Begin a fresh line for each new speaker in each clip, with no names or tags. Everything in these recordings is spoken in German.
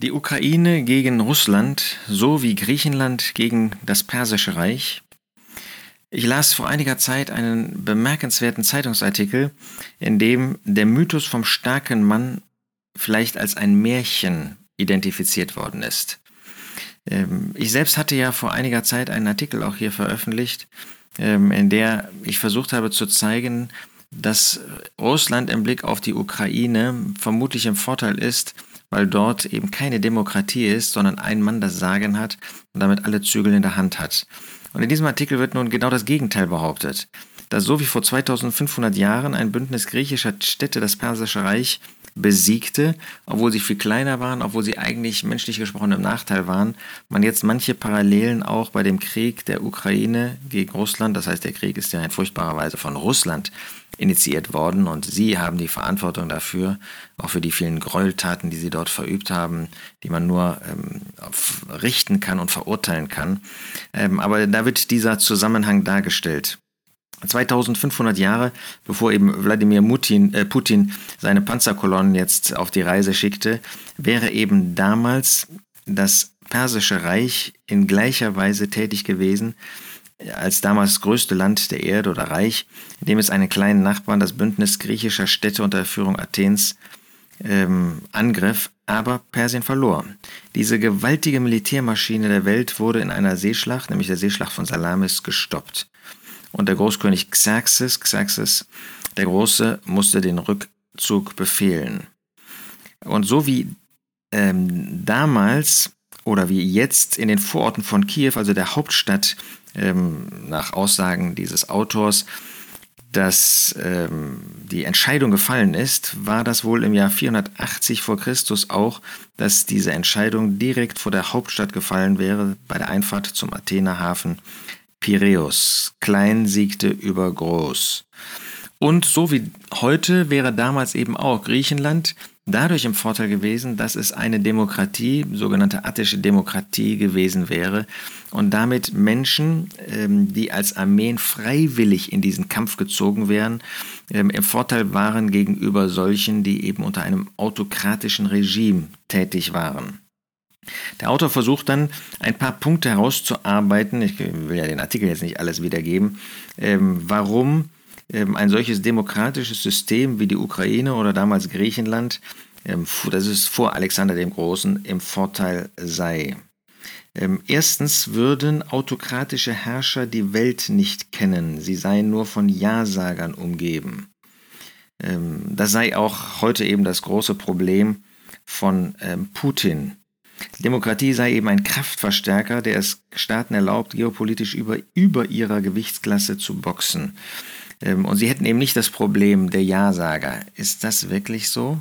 Die Ukraine gegen Russland sowie Griechenland gegen das Persische Reich. Ich las vor einiger Zeit einen bemerkenswerten Zeitungsartikel, in dem der Mythos vom starken Mann vielleicht als ein Märchen identifiziert worden ist. Ähm, ich selbst hatte ja vor einiger Zeit einen Artikel auch hier veröffentlicht, ähm, in der ich versucht habe zu zeigen, dass Russland im Blick auf die Ukraine vermutlich im Vorteil ist, weil dort eben keine Demokratie ist, sondern ein Mann das Sagen hat und damit alle Zügel in der Hand hat. Und in diesem Artikel wird nun genau das Gegenteil behauptet, dass so wie vor 2500 Jahren ein Bündnis griechischer Städte das Persische Reich besiegte, obwohl sie viel kleiner waren, obwohl sie eigentlich menschlich gesprochen im Nachteil waren, man jetzt manche Parallelen auch bei dem Krieg der Ukraine gegen Russland, das heißt der Krieg ist ja in furchtbarer Weise von Russland initiiert worden und sie haben die Verantwortung dafür, auch für die vielen Gräueltaten, die sie dort verübt haben, die man nur ähm, richten kann und verurteilen kann. Ähm, aber da wird dieser Zusammenhang dargestellt. 2500 Jahre, bevor eben Wladimir Putin, äh, Putin seine Panzerkolonnen jetzt auf die Reise schickte, wäre eben damals das Persische Reich in gleicher Weise tätig gewesen, als damals größte Land der Erde oder Reich, in dem es einen kleinen Nachbarn, das Bündnis griechischer Städte unter Führung Athens, ähm, angriff, aber Persien verlor. Diese gewaltige Militärmaschine der Welt wurde in einer Seeschlacht, nämlich der Seeschlacht von Salamis, gestoppt. Und der Großkönig Xerxes, Xerxes der Große, musste den Rückzug befehlen. Und so wie ähm, damals oder wie jetzt in den Vororten von Kiew, also der Hauptstadt, ähm, nach Aussagen dieses Autors, dass ähm, die Entscheidung gefallen ist, war das wohl im Jahr 480 vor Christus auch, dass diese Entscheidung direkt vor der Hauptstadt gefallen wäre, bei der Einfahrt zum Athener Hafen Piräus. Klein siegte über groß. Und so wie heute wäre damals eben auch Griechenland dadurch im Vorteil gewesen, dass es eine Demokratie, sogenannte attische Demokratie gewesen wäre und damit Menschen, ähm, die als Armeen freiwillig in diesen Kampf gezogen wären, ähm, im Vorteil waren gegenüber solchen, die eben unter einem autokratischen Regime tätig waren. Der Autor versucht dann ein paar Punkte herauszuarbeiten, ich will ja den Artikel jetzt nicht alles wiedergeben, ähm, warum ähm, ein solches demokratisches System wie die Ukraine oder damals Griechenland, ähm, das ist vor Alexander dem Großen, im Vorteil sei. Erstens würden autokratische Herrscher die Welt nicht kennen, sie seien nur von Ja-Sagern umgeben. Das sei auch heute eben das große Problem von Putin. Demokratie sei eben ein Kraftverstärker, der es Staaten erlaubt, geopolitisch über, über ihrer Gewichtsklasse zu boxen. Ähm, und sie hätten eben nicht das Problem der Ja-Sager. Ist das wirklich so?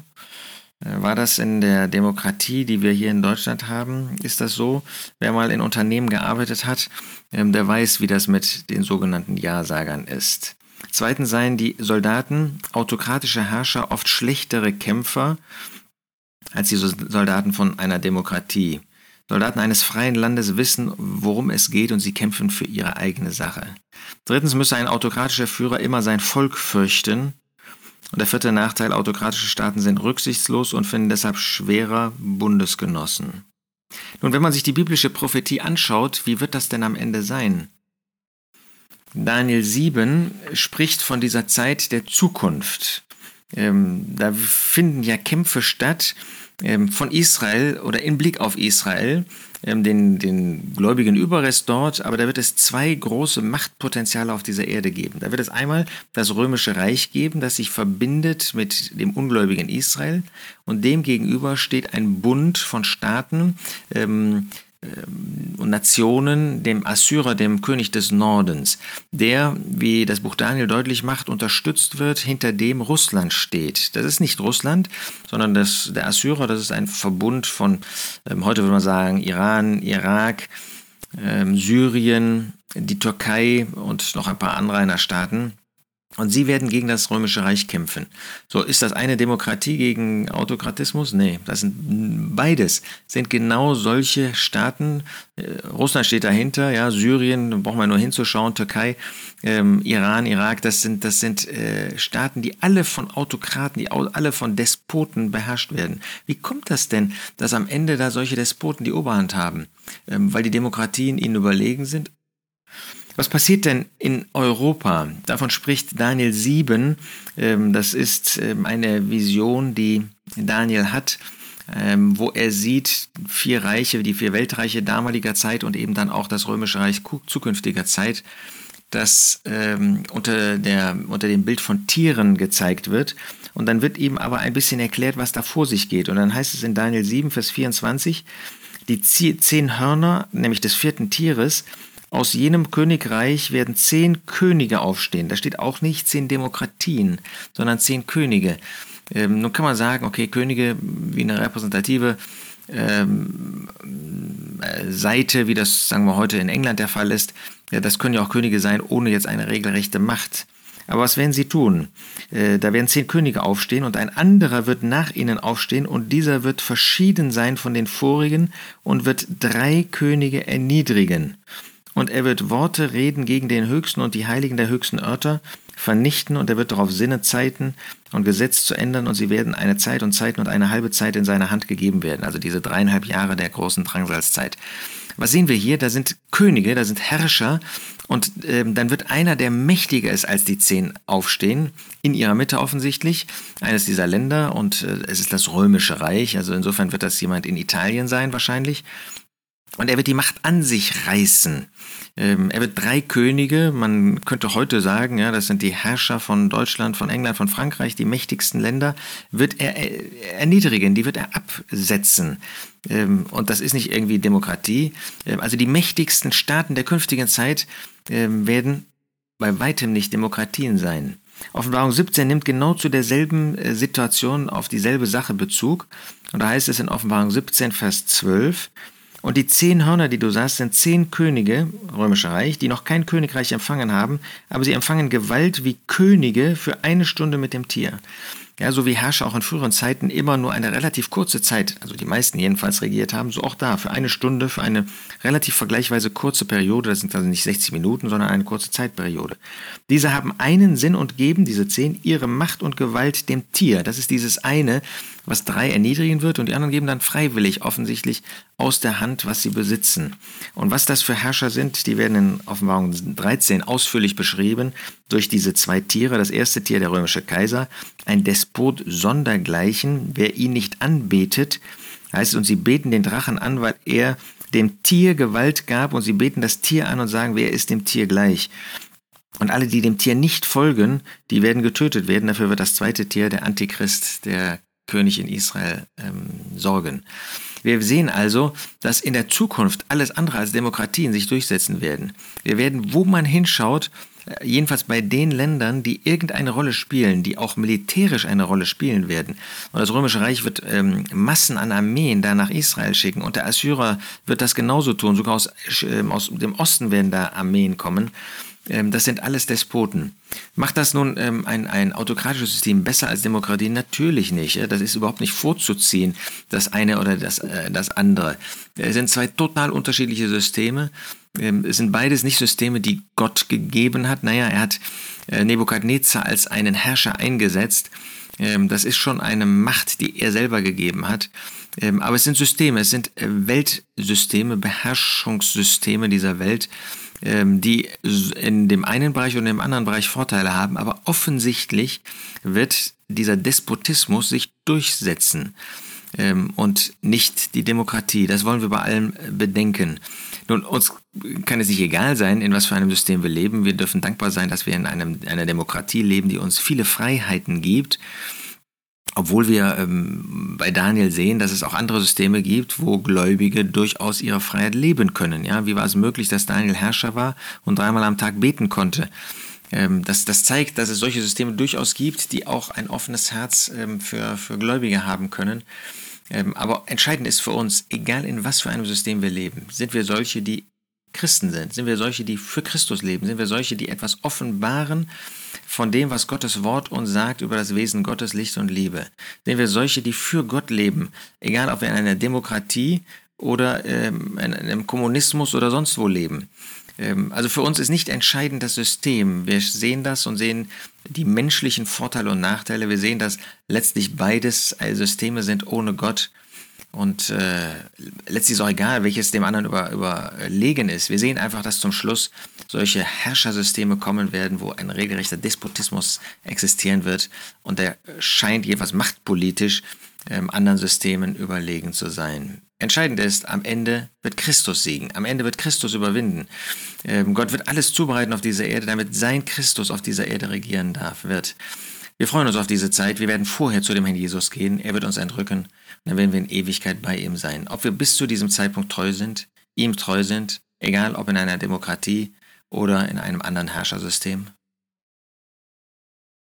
Äh, war das in der Demokratie, die wir hier in Deutschland haben? Ist das so? Wer mal in Unternehmen gearbeitet hat, ähm, der weiß, wie das mit den sogenannten Ja-Sagern ist. Zweitens seien die Soldaten, autokratische Herrscher, oft schlechtere Kämpfer als die Soldaten von einer Demokratie. Soldaten eines freien Landes wissen, worum es geht und sie kämpfen für ihre eigene Sache. Drittens müsse ein autokratischer Führer immer sein Volk fürchten. Und der vierte Nachteil, autokratische Staaten sind rücksichtslos und finden deshalb schwerer Bundesgenossen. Nun, wenn man sich die biblische Prophetie anschaut, wie wird das denn am Ende sein? Daniel 7 spricht von dieser Zeit der Zukunft. Ähm, da finden ja Kämpfe statt, ähm, von Israel oder in Blick auf Israel, ähm, den, den gläubigen Überrest dort, aber da wird es zwei große Machtpotenziale auf dieser Erde geben. Da wird es einmal das römische Reich geben, das sich verbindet mit dem ungläubigen Israel und dem gegenüber steht ein Bund von Staaten, ähm, und Nationen dem Assyrer, dem König des Nordens, der, wie das Buch Daniel deutlich macht, unterstützt wird, hinter dem Russland steht. Das ist nicht Russland, sondern das, der Assyrer, das ist ein Verbund von, ähm, heute würde man sagen, Iran, Irak, ähm, Syrien, die Türkei und noch ein paar andere einer Staaten. Und sie werden gegen das Römische Reich kämpfen. So, ist das eine Demokratie gegen Autokratismus? Nee, das sind beides. Sind genau solche Staaten. Äh, Russland steht dahinter, ja, Syrien, da brauchen wir nur hinzuschauen, Türkei, ähm, Iran, Irak, das sind, das sind äh, Staaten, die alle von Autokraten, die alle von Despoten beherrscht werden. Wie kommt das denn, dass am Ende da solche Despoten die Oberhand haben? Ähm, weil die Demokratien ihnen überlegen sind? Was passiert denn in Europa? Davon spricht Daniel 7. Ähm, das ist ähm, eine Vision, die Daniel hat, ähm, wo er sieht vier Reiche, die vier Weltreiche damaliger Zeit und eben dann auch das Römische Reich zukünftiger Zeit, das unter, der, unter dem Bild von Tieren gezeigt wird. Und dann wird ihm aber ein bisschen erklärt, was da vor sich geht. Und dann heißt es in Daniel 7, Vers 24, die zehn Hörner, nämlich des vierten Tieres, aus jenem Königreich werden zehn Könige aufstehen. Da steht auch nicht zehn Demokratien, sondern zehn Könige. Ähm, nun kann man sagen, okay, Könige wie eine repräsentative ähm, äh, Seite, wie das, sagen wir heute, in England der Fall ist, ja, das können ja auch Könige sein, ohne jetzt eine regelrechte Macht. Aber was werden sie tun? Äh, da werden zehn Könige aufstehen und ein anderer wird nach ihnen aufstehen und dieser wird verschieden sein von den vorigen und wird drei Könige erniedrigen und er wird Worte reden gegen den Höchsten und die Heiligen der höchsten Örter vernichten und er wird darauf Sinne, Zeiten und Gesetz zu ändern und sie werden eine Zeit und Zeiten und eine halbe Zeit in seine Hand gegeben werden. Also diese dreieinhalb Jahre der großen Drangsalzzeit. Was sehen wir hier? Da sind Könige, da sind Herrscher und ähm, dann wird einer, der mächtiger ist als die zehn, aufstehen, in ihrer Mitte offensichtlich, eines dieser Länder und äh, es ist das Römische Reich, also insofern wird das jemand in Italien sein wahrscheinlich. Und er wird die Macht an sich reißen. Ähm, er wird drei Könige, man könnte heute sagen, ja, das sind die Herrscher von Deutschland, von England, von Frankreich, die mächtigsten Länder, wird er erniedrigen, die wird er absetzen. Ähm, und das ist nicht irgendwie Demokratie. Ähm, also die mächtigsten Staaten der künftigen Zeit werden bei weitem nicht Demokratien sein. Offenbarung 17 nimmt genau zu derselben äh, Situation auf dieselbe Sache Bezug. Und da heißt es in Offenbarung 17, Vers 12, und die zehn Hörner, die du sahst, sind zehn Könige, römischer Reich, die noch kein Königreich empfangen haben, aber sie empfangen Gewalt wie Könige für eine Stunde mit dem Tier. Ja, so wie Herrscher auch in früheren Zeiten immer nur eine relativ kurze Zeit, also die meisten jedenfalls regiert haben, so auch da für eine Stunde, für eine relativ vergleichsweise kurze Periode, das sind also nicht 60 Minuten, sondern eine kurze Zeitperiode. Diese haben einen Sinn und geben, diese zehn, ihre Macht und Gewalt dem Tier. Das ist dieses eine, was drei erniedrigen wird und die anderen geben dann freiwillig offensichtlich aus der Hand, was sie besitzen. Und was das für Herrscher sind, die werden in Offenbarung 13 ausführlich beschrieben durch diese zwei Tiere. Das erste Tier, der römische Kaiser, ein Despot sondergleichen, wer ihn nicht anbetet, heißt und sie beten den Drachen an, weil er dem Tier Gewalt gab und sie beten das Tier an und sagen, wer ist dem Tier gleich. Und alle, die dem Tier nicht folgen, die werden getötet werden. Dafür wird das zweite Tier, der Antichrist, der König in Israel, ähm, sorgen. Wir sehen also, dass in der Zukunft alles andere als Demokratien sich durchsetzen werden. Wir werden, wo man hinschaut, äh, jedenfalls bei den Ländern, die irgendeine Rolle spielen, die auch militärisch eine Rolle spielen werden. Und das Römische Reich wird ähm, Massen an Armeen da nach Israel schicken und der Assyrer wird das genauso tun. Sogar aus, äh, aus dem Osten werden da Armeen kommen. Ähm, das sind alles Despoten. Macht das nun ähm, ein, ein autokratisches System besser als Demokratie? Natürlich nicht. Das ist überhaupt nicht vorzuziehen, das eine oder das, äh, das andere. Es sind zwei total unterschiedliche Systeme. Ähm, es sind beides nicht Systeme, die Gott gegeben hat. Naja, er hat äh, Nebukadnezar als einen Herrscher eingesetzt. Das ist schon eine Macht, die er selber gegeben hat. Aber es sind Systeme, es sind äh, Weltsysteme, Beherrschungssysteme dieser Welt die in dem einen Bereich und im anderen Bereich Vorteile haben, aber offensichtlich wird dieser Despotismus sich durchsetzen ähm, und nicht die Demokratie. Das wollen wir bei allem bedenken. Nun, uns kann es nicht egal sein, in was für einem System wir leben. Wir dürfen dankbar sein, dass wir in einem, einer Demokratie leben, die uns viele Freiheiten gibt obwohl wir ähm, bei Daniel sehen, dass es auch andere Systeme gibt, wo Gläubige durchaus ihre Freiheit leben können. Ja, wie war es möglich, dass Daniel Herrscher war und dreimal am Tag beten konnte? Ähm, das, das zeigt, dass es solche Systeme durchaus gibt, die auch ein offenes Herz ähm, für, für Gläubige haben können. Ähm, aber entscheidend ist für uns, egal in was für einem System wir leben, sind wir solche, die Christen sind? Sind wir solche, die für Christus leben? Sind wir solche, die etwas offenbaren von dem, was Gottes Wort uns sagt über das Wesen Gottes, Licht und Liebe? Sind wir solche, die für Gott leben? Egal, ob wir in einer Demokratie oder ähm, in einem Kommunismus oder sonst wo leben. Ähm, also für uns ist nicht entscheidend das System. Wir sehen das und sehen die menschlichen Vorteile und Nachteile. Wir sehen, dass letztlich beides Systeme sind ohne Gott und äh, letztlich ist auch egal, welches dem anderen über, überlegen ist. Wir sehen einfach, dass zum Schluss solche Herrschersysteme kommen werden, wo ein regelrechter Despotismus existieren wird. Und der scheint jeweils machtpolitisch ähm, anderen Systemen überlegen zu sein. Entscheidend ist, am Ende wird Christus siegen, am Ende wird Christus überwinden. Ähm, Gott wird alles zubereiten auf dieser Erde, damit sein Christus auf dieser Erde regieren darf, wird. Wir freuen uns auf diese Zeit. Wir werden vorher zu dem Herrn Jesus gehen. Er wird uns entrücken. Und dann werden wir in Ewigkeit bei ihm sein. Ob wir bis zu diesem Zeitpunkt treu sind, ihm treu sind, egal ob in einer Demokratie oder in einem anderen Herrschersystem.